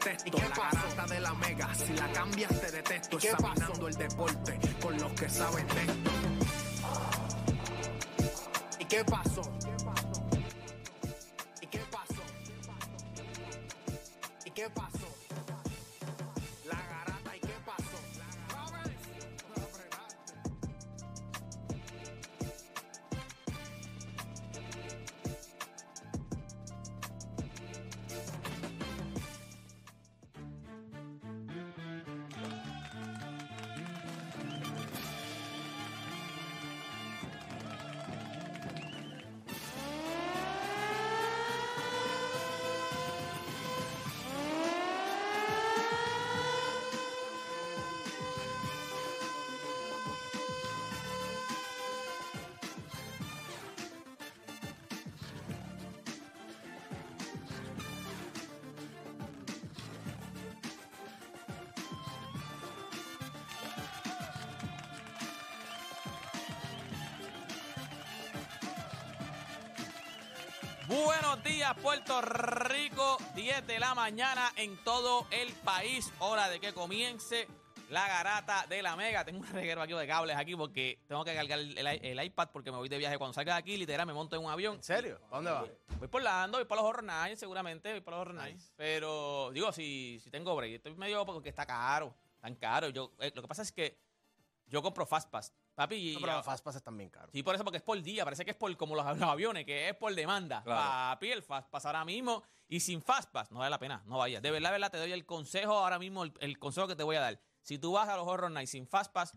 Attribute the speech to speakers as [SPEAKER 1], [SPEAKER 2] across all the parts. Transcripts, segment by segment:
[SPEAKER 1] detesto.
[SPEAKER 2] ¿Y qué
[SPEAKER 1] la
[SPEAKER 2] pasó?
[SPEAKER 1] garata de la mega, si la cambias te detesto.
[SPEAKER 2] ¿Y qué
[SPEAKER 1] Examinando el deporte con los que saben de esto.
[SPEAKER 2] ¿Y qué pasó? ¿Y qué pasó? ¿Y qué pasó?
[SPEAKER 3] Buenos días, Puerto Rico. 10 de la mañana en todo el país. Hora de que comience la garata de la Mega. Tengo un reguero aquí de cables aquí porque tengo que cargar el, iPad porque me voy de viaje. Cuando salga de aquí, literal, me monto en un avión.
[SPEAKER 2] ¿En serio? ¿A dónde vas?
[SPEAKER 3] Voy por Lando, voy para los Horror Nights, seguramente, voy para los Horror Nights. Pero, digo, si, si tengo break, estoy medio porque está caro, tan caro. Yo, eh, lo que pasa es que yo compro Fastpass, papi, y...
[SPEAKER 2] No, pero los están bien caros.
[SPEAKER 3] Sí, por eso, porque es por día, parece que es por como los, los aviones, que es por demanda. Papi, el ahora mismo, y sin Fastpass, no vale la pena, no vayas. De verdad, de verdad, te doy el consejo ahora mismo, el, el consejo que te voy a dar. Si tú vas a los Horror Nights sin Fastpass,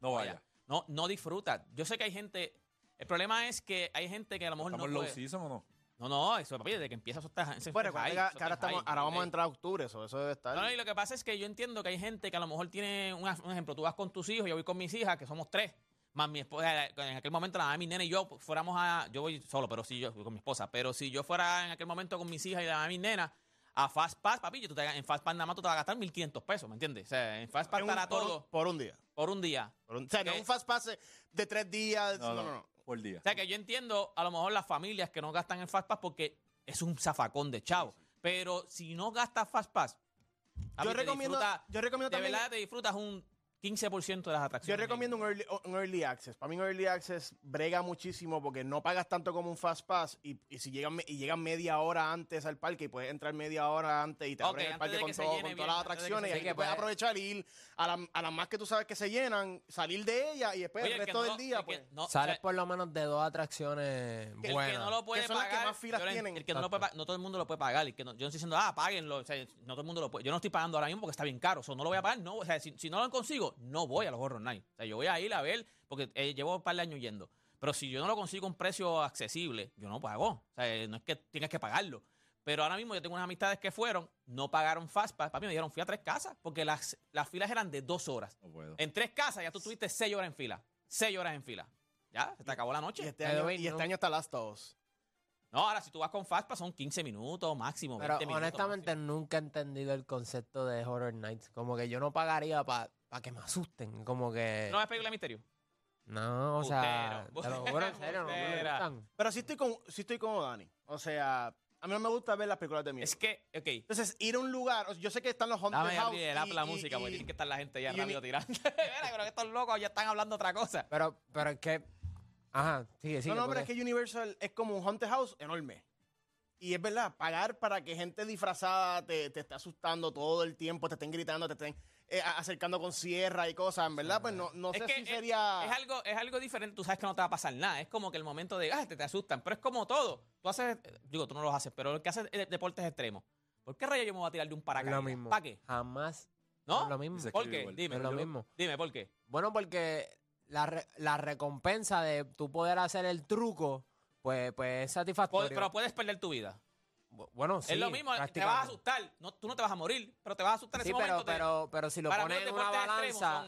[SPEAKER 4] No
[SPEAKER 3] vaya.
[SPEAKER 4] vaya.
[SPEAKER 3] No, no disfrutas. Yo sé que hay gente, el problema es que hay gente que a lo mejor
[SPEAKER 4] ¿Estamos
[SPEAKER 3] no
[SPEAKER 4] low
[SPEAKER 3] puede-
[SPEAKER 4] season o no?
[SPEAKER 3] No, no, eso, papi, desde que empieza eso está. eso
[SPEAKER 2] Bueno,
[SPEAKER 3] está
[SPEAKER 2] recuerda
[SPEAKER 3] high,
[SPEAKER 2] que-
[SPEAKER 3] eso
[SPEAKER 2] que ahora,
[SPEAKER 3] está
[SPEAKER 2] estamos, ahora vamos a entrar a octubre, eso, eso debe estar.
[SPEAKER 3] No, no, y lo que pasa es que yo entiendo que hay gente que a lo mejor tiene una- un ejemplo, tú vas con tus hijos, yo voy con mis hijas, que somos tres, más mi esposa, en aquel momento la mamá de mi nena y yo fuéramos a, yo voy solo, pero sí yo voy con mi esposa, pero si yo fuera en aquel momento con mis hijas y la mamá de mi nena, a Fastpass, papi, tú te- en Fastpass nada más tú te vas a gastar 1.500 pesos, ¿me entiendes? O sea, en Fastpass
[SPEAKER 2] En un-
[SPEAKER 3] estará
[SPEAKER 2] por,
[SPEAKER 3] todo
[SPEAKER 2] un, por un día.
[SPEAKER 3] por un día.
[SPEAKER 2] Por un- o sea, no
[SPEAKER 3] ¿Qué?
[SPEAKER 2] un Fastpass de- de tres días. No, no, no.
[SPEAKER 4] Por día.
[SPEAKER 3] O sea, que yo entiendo a lo mejor las familias que no gastan en Fastpass porque es un zafacón de chavo. Pero si no gastas Fastpass, te
[SPEAKER 2] recomiendo-
[SPEAKER 3] disfruta-
[SPEAKER 2] yo recomiendo
[SPEAKER 3] de
[SPEAKER 2] también-
[SPEAKER 3] verdad te disfrutas un 15% de las
[SPEAKER 2] Yo
[SPEAKER 3] atracciones.
[SPEAKER 2] recomiendo un early, un early access. Para mí un early access brega muchísimo porque no pagas tanto como un fast pass y, y si llegan, y llegan media hora antes al parque y puedes entrar media hora antes y te
[SPEAKER 3] Ok,
[SPEAKER 2] abren el parque con,
[SPEAKER 3] que
[SPEAKER 2] todo- con
[SPEAKER 3] bien,
[SPEAKER 2] todas las
[SPEAKER 3] que
[SPEAKER 2] atracciones
[SPEAKER 3] se
[SPEAKER 2] y ahí puedes aprovechar y ir a, la- a las más que tú sabes que se llenan, salir de ellas y después
[SPEAKER 3] Oye,
[SPEAKER 2] el
[SPEAKER 3] que
[SPEAKER 2] resto
[SPEAKER 3] no
[SPEAKER 2] del día
[SPEAKER 3] que
[SPEAKER 2] pues...
[SPEAKER 3] no-
[SPEAKER 5] Sales
[SPEAKER 3] o sea,
[SPEAKER 5] por lo menos de dos atracciones
[SPEAKER 3] el que
[SPEAKER 5] buenas.
[SPEAKER 3] no lo puede
[SPEAKER 2] Que son las que
[SPEAKER 3] pagar,
[SPEAKER 2] más filas
[SPEAKER 3] yo
[SPEAKER 2] tienen.
[SPEAKER 3] el que no lo puede no todo el mundo lo puede pagar. el que no- yo no estoy diciendo, ah, páguenlo. O sea, no todo el mundo lo puede. Yo no estoy pagando ahora mismo porque está bien caro. O sea, no lo voy a pagar. No, o sea, si, si no lo consigo, no voy a los Horror Nights. O sea, yo voy a ir a ver porque eh, llevo un par de años yendo. Pero si yo no lo consigo a un precio accesible, yo no pago. O sea, eh, no es que tienes que pagarlo. Pero ahora mismo yo tengo unas amistades que fueron, no pagaron Fastpass. Papi, me dijeron, fui a tres casas porque las, las filas eran de dos horas.
[SPEAKER 4] No puedo.
[SPEAKER 3] En tres casas ya tú tuviste seis horas en fila. Seis horas en fila. Ya, se te acabó la
[SPEAKER 2] Y
[SPEAKER 3] noche.
[SPEAKER 2] este,
[SPEAKER 5] Pero
[SPEAKER 2] año, y este
[SPEAKER 5] no.
[SPEAKER 2] año está Last of Us.
[SPEAKER 3] No, ahora si tú vas con Fastpass son 15 minutos máximo.
[SPEAKER 5] Pero
[SPEAKER 3] 20 minutos
[SPEAKER 5] honestamente
[SPEAKER 3] máximo.
[SPEAKER 5] nunca he entendido el concepto de Horror Nights. Como que yo no pagaría para que me asusten. Como que...
[SPEAKER 3] ¿No ves película de misterio?
[SPEAKER 5] No, o sea...
[SPEAKER 3] Bustero,
[SPEAKER 5] Te lo juro en serio, no me
[SPEAKER 3] bustera.
[SPEAKER 5] gustan.
[SPEAKER 2] Pero sí estoy, con, sí estoy como Dani. O sea, a mí no me gusta ver las películas de miedo.
[SPEAKER 3] Es que, ok.
[SPEAKER 2] Entonces, ir a un lugar, o sea, yo sé que están los haunted
[SPEAKER 3] Dame
[SPEAKER 2] house
[SPEAKER 3] abrir el app
[SPEAKER 2] y-
[SPEAKER 3] la
[SPEAKER 2] y-
[SPEAKER 3] música
[SPEAKER 2] y-
[SPEAKER 3] porque tiene que estar la gente ya
[SPEAKER 2] y
[SPEAKER 3] rápido tirando. Mira, pero que estos locos ya están hablando otra cosa.
[SPEAKER 5] Pero, pero es que... Ajá, sigue, sigue.
[SPEAKER 2] no, no, pero
[SPEAKER 5] porque-
[SPEAKER 2] es que Universal es como un haunted house enorme. Y es verdad, pagar para que gente disfrazada te, te esté asustando todo el tiempo, te estén gritando, te estén eh, acercando con sierra y cosas, en verdad, pues no, no
[SPEAKER 3] es
[SPEAKER 2] sé
[SPEAKER 3] que
[SPEAKER 2] si
[SPEAKER 3] es-
[SPEAKER 2] sería...
[SPEAKER 3] es, algo, es algo diferente. Tú sabes que no te va a pasar nada. Es como que el momento de, ah, te, te asustan. Pero es como todo. Tú haces, digo, tú no lo haces, pero el que hace deportes extremos. ¿Por qué rayos yo me voy a tirar de un paracaídas?
[SPEAKER 5] lo mismo.
[SPEAKER 3] ¿Para qué?
[SPEAKER 5] Jamás...
[SPEAKER 3] ¿No?
[SPEAKER 5] Es lo mismo.
[SPEAKER 3] ¿Por qué? Dime.
[SPEAKER 5] Es lo
[SPEAKER 3] yo-
[SPEAKER 5] mismo.
[SPEAKER 3] Dime, ¿por qué?
[SPEAKER 5] Bueno, porque la, re- la recompensa de tú poder hacer el truco, pues, pues es satisfactorio.
[SPEAKER 3] Pero puedes perder tu vida.
[SPEAKER 5] Bu- bueno, sí.
[SPEAKER 3] es lo mismo, te vas a asustar. No, tú no te vas a morir, pero te vas a asustar en
[SPEAKER 5] Sí,
[SPEAKER 3] ese
[SPEAKER 5] pero,
[SPEAKER 3] momento. te-
[SPEAKER 5] pero, pero si lo pones en una balanza...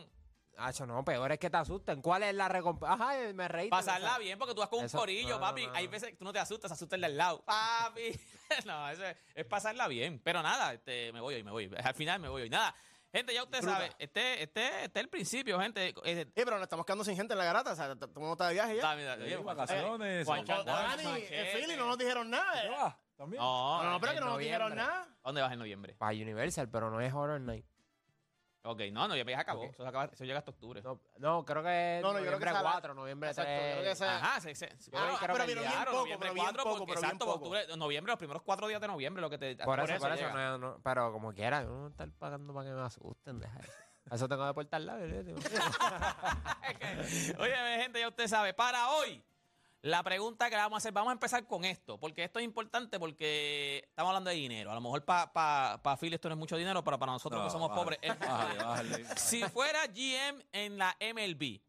[SPEAKER 5] Hacho, no, peor es que te asusten. ¿Cuál es la recompensa? Ajá, me reí.
[SPEAKER 3] Pasarla bien, porque tú vas con un corillo,
[SPEAKER 5] no,
[SPEAKER 3] papi.
[SPEAKER 5] no.
[SPEAKER 3] Hay veces que tú no te asustas, se asusta el de al lado. Papi. no, eso es, es pasarla bien. Pero nada, este, me voy hoy, me voy. Al final me voy hoy. Nada. Gente, ya usted
[SPEAKER 2] Disfruta.
[SPEAKER 3] sabe, este, este, este es el principio, gente. Eh,
[SPEAKER 2] Eh, pero nos estamos quedando sin gente en la garata, o sea, todo el mundo está de viaje ya.
[SPEAKER 3] mira,
[SPEAKER 4] vacaciones,
[SPEAKER 3] Juan-
[SPEAKER 4] Juan-
[SPEAKER 3] Juan-
[SPEAKER 2] Dani,
[SPEAKER 3] Juan-
[SPEAKER 2] en Philly no nos dijeron nada. eh.
[SPEAKER 4] También.
[SPEAKER 3] No,
[SPEAKER 2] No, no, pero que no nos dijeron
[SPEAKER 5] noviembre.
[SPEAKER 2] nada.
[SPEAKER 3] ¿Dónde vas en noviembre?
[SPEAKER 5] Para Universal, pero no es Horror Night.
[SPEAKER 3] Ok, no, no, ya acabó.
[SPEAKER 5] Ok.
[SPEAKER 3] Eso, se acaba- eso llega hasta octubre.
[SPEAKER 5] No, no, creo que es
[SPEAKER 2] No, no, yo creo que
[SPEAKER 5] noviembre
[SPEAKER 2] esa la-
[SPEAKER 5] 4, noviembre
[SPEAKER 2] Exacto,
[SPEAKER 5] 3.
[SPEAKER 2] yo creo que esa-
[SPEAKER 3] Ajá, sí, sí. sí.
[SPEAKER 5] Yo
[SPEAKER 3] Ah,
[SPEAKER 5] creo
[SPEAKER 2] pero
[SPEAKER 5] que
[SPEAKER 2] bien
[SPEAKER 3] claro,
[SPEAKER 2] poco,
[SPEAKER 3] noviembre
[SPEAKER 2] pero bien
[SPEAKER 3] 4,
[SPEAKER 2] poco,
[SPEAKER 3] porque-
[SPEAKER 2] pero bien
[SPEAKER 3] exacto,
[SPEAKER 2] poco.
[SPEAKER 3] octubre, noviembre, los primeros cuatro días de noviembre, lo que te.
[SPEAKER 5] Por eso, por eso,
[SPEAKER 3] llega.
[SPEAKER 5] no, no, pero como quiera, yo no voy a estar pagando para que me asusten, deja eso. Eso tengo que portar la
[SPEAKER 3] Oye, gente, ya usted sabe. Para hoy, la pregunta que vamos a hacer, vamos a empezar con esto, porque esto es importante porque estamos hablando de dinero. A lo mejor para pa, pa Phil esto no es mucho dinero, pero para nosotros
[SPEAKER 4] No,
[SPEAKER 3] que somos pobres es dinero.
[SPEAKER 4] bájale.
[SPEAKER 3] Si fuera GM en la MLB,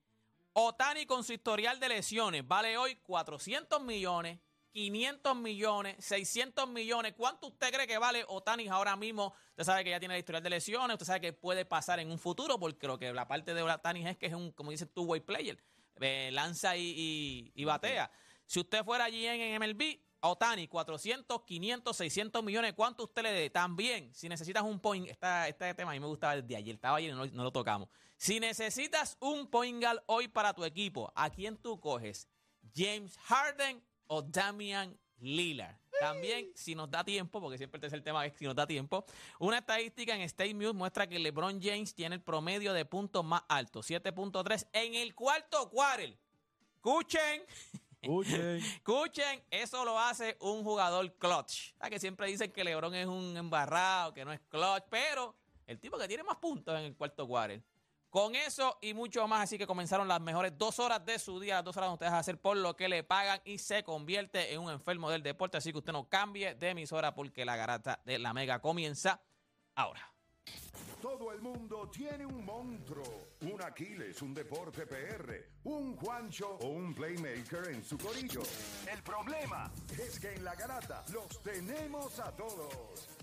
[SPEAKER 3] Otani con su historial de lesiones vale hoy 400 millones, 500 millones, 600 millones. ¿Cuánto usted cree que vale Otani ahora mismo? Usted sabe que ya tiene el historial de lesiones, usted sabe que puede pasar en un futuro, porque lo que la parte de Otani es que es un, como dice, two-way player. Eh, lanza y, batea. Si usted fuera GM en MLB, Otani, 400, 500, 600 millones, ¿cuánto usted le dé? También, si necesitas un point, esta, este tema a mí me gustaba desde ayer, estaba ayer y no, lo tocamos. Si necesitas un point guard hoy para tu equipo, ¿a quién tú coges? ¿James Harden o Damian Lillard? También, si nos da tiempo, porque siempre el tercer tema es si nos da tiempo, una estadística en State News muestra que LeBron James tiene el promedio de puntos más alto, 7.3 en el cuarto quarter. Escuchen,
[SPEAKER 4] Escuchen.
[SPEAKER 3] Escuchen, eso lo hace un jugador clutch. ¿Sabes que siempre dicen que LeBron es un embarrado, que no es clutch, pero el tipo que tiene más puntos en el cuarto quarter. Con eso y mucho más, así que comenzaron las mejores dos horas de su día, las dos horas donde ustedes hacer por lo que le pagan y se convierte en un enfermo del deporte. Así que usted no cambie de emisora porque la garata de la mega comienza ahora.
[SPEAKER 6] Todo el mundo tiene un monstruo, un Aquiles, un deporte PR, un Juancho o un playmaker en su corillo. El problema es que en la garata los tenemos a todos.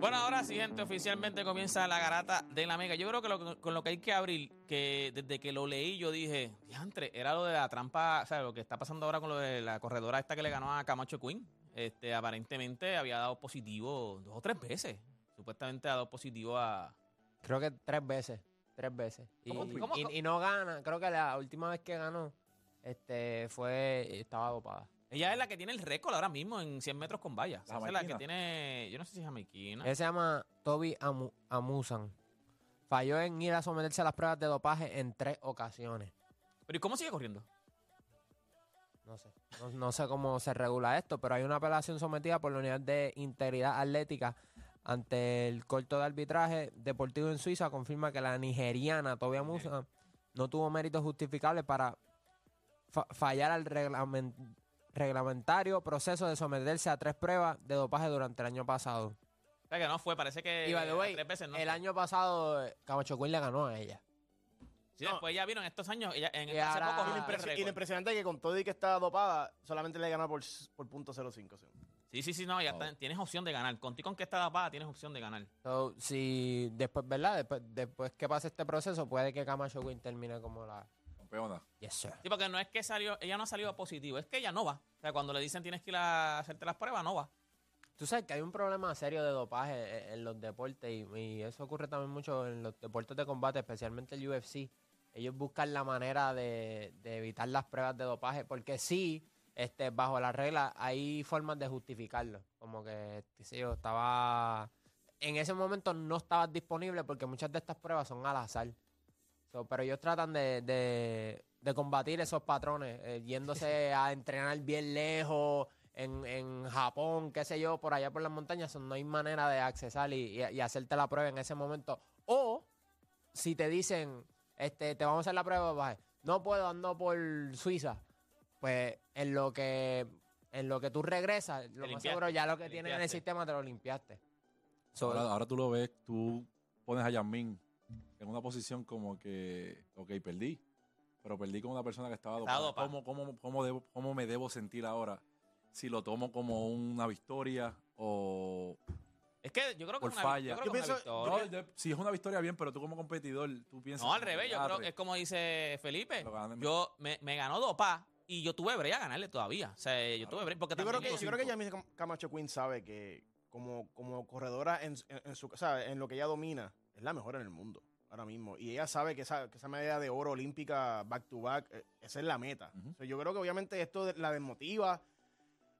[SPEAKER 3] Bueno, ahora sí, gente, oficialmente comienza la garata de la mega. Yo creo que lo- con lo que hay que abrir, que desde que lo leí yo dije, diantre, era lo de la trampa, o sea, lo que está pasando ahora con lo de la corredora esta que le ganó a Camacho Queen. Este, aparentemente había dado positivo dos o tres veces. Supuestamente ha dado positivo a...
[SPEAKER 5] Creo que tres veces. Tres veces. Y,
[SPEAKER 3] ¿Cómo- cómo-
[SPEAKER 5] y- y no gana. Creo que la última vez que ganó este fue. Estaba dopada.
[SPEAKER 3] Ella es la que tiene el récord ahora mismo en 100 metros con vallas.
[SPEAKER 4] La
[SPEAKER 3] Esa es la que tiene, yo no sé si es jamaiquina.
[SPEAKER 5] Él se llama Toby Amu- Amusan. Falló en ir a someterse a las pruebas de dopaje en tres ocasiones.
[SPEAKER 3] Pero ¿y cómo sigue corriendo?
[SPEAKER 5] No sé. No, no sé cómo se regula esto, pero hay una apelación sometida por la Unidad de Integridad Atlética ante el corto de arbitraje deportivo en Suiza. Confirma que la nigeriana Toby Amusan no tuvo méritos justificables para fa- fallar al reglamen- reglamentario proceso de someterse a tres pruebas de dopaje durante el año pasado.
[SPEAKER 3] O sea que no fue, parece que
[SPEAKER 5] Y by the way,
[SPEAKER 3] tres veces no
[SPEAKER 5] el año pasado eh, Camacho Quinn le ganó a ella.
[SPEAKER 3] Sí,
[SPEAKER 2] No.
[SPEAKER 3] después ya vieron estos años, ella, en
[SPEAKER 5] Y
[SPEAKER 3] hace
[SPEAKER 5] ahora-
[SPEAKER 3] poco
[SPEAKER 2] Y y lo impresionante es que con todo y que está dopada, solamente le gana por, por punto .05. sí.
[SPEAKER 3] Sí, sí, sí, no, ya está, tienes opción de ganar. Contigo con que está tapada, tienes opción de ganar.
[SPEAKER 5] So, si después, ¿verdad? Después, después que pase este proceso, puede que Camacho Quinn termine como la...
[SPEAKER 4] Campeona.
[SPEAKER 5] Yes, sir.
[SPEAKER 3] Sí, porque no es que salió, ella no ha salido positivo, es que ella no va. O sea, cuando le dicen tienes que ir a hacerte las pruebas, no va.
[SPEAKER 5] Tú sabes que hay un problema serio de dopaje en los deportes y, y eso ocurre también mucho en los deportes de combate, especialmente el UFC. Ellos buscan la manera de, de evitar las pruebas de dopaje porque sí, este, bajo las reglas hay formas de justificarlo. Como que, qué sé yo, estaba... En ese momento no estabas disponible porque muchas de estas pruebas son al azar. So, pero ellos tratan de, de- de combatir esos patrones, eh, yéndose a entrenar bien lejos, en, en Japón, qué sé yo, por allá por las montañas, so, no hay manera de accesar y, y- y hacerte la prueba en ese momento. O si te dicen, este, te vamos a hacer la prueba, no puedo, ando por Suiza, pues en lo que en lo que tú regresas, lo más
[SPEAKER 3] limpiaste,
[SPEAKER 5] seguro ya lo que tienes en el sistema te lo limpiaste. So,
[SPEAKER 4] Ahora, ahora tú lo ves, tú pones a Yasmin en una posición como que, ok, perdí, pero perdí con una persona que estaba dopada. ¿Cómo, cómo, cómo, debo- ¿Cómo me debo sentir ahora? Si lo tomo como una victoria o,
[SPEAKER 3] Es que yo creo que
[SPEAKER 4] Por
[SPEAKER 3] es una,
[SPEAKER 4] falla.
[SPEAKER 3] yo creo
[SPEAKER 2] Yo
[SPEAKER 3] que es una
[SPEAKER 2] pienso-
[SPEAKER 3] victoria.
[SPEAKER 4] No, si es una victoria, bien, pero tú como competidor, tú piensas.
[SPEAKER 3] No, al revés, yo creo que es como dice Felipe. Yo me, me ganó Dopa y yo tuve brea a ganarle todavía. O sea, yo tuve brea porque
[SPEAKER 2] Yo creo
[SPEAKER 3] también
[SPEAKER 2] que, yo creo que Camacho Queen sabe que como, como corredora en, en, en su, sabe, en lo que ella domina, es la mejor en el mundo ahora mismo. Y ella sabe que esa, que esa medalla de oro olímpica back to back, eh, esa es la meta.
[SPEAKER 4] Ujú.
[SPEAKER 2] O sea, yo creo que obviamente esto de- la desmotiva,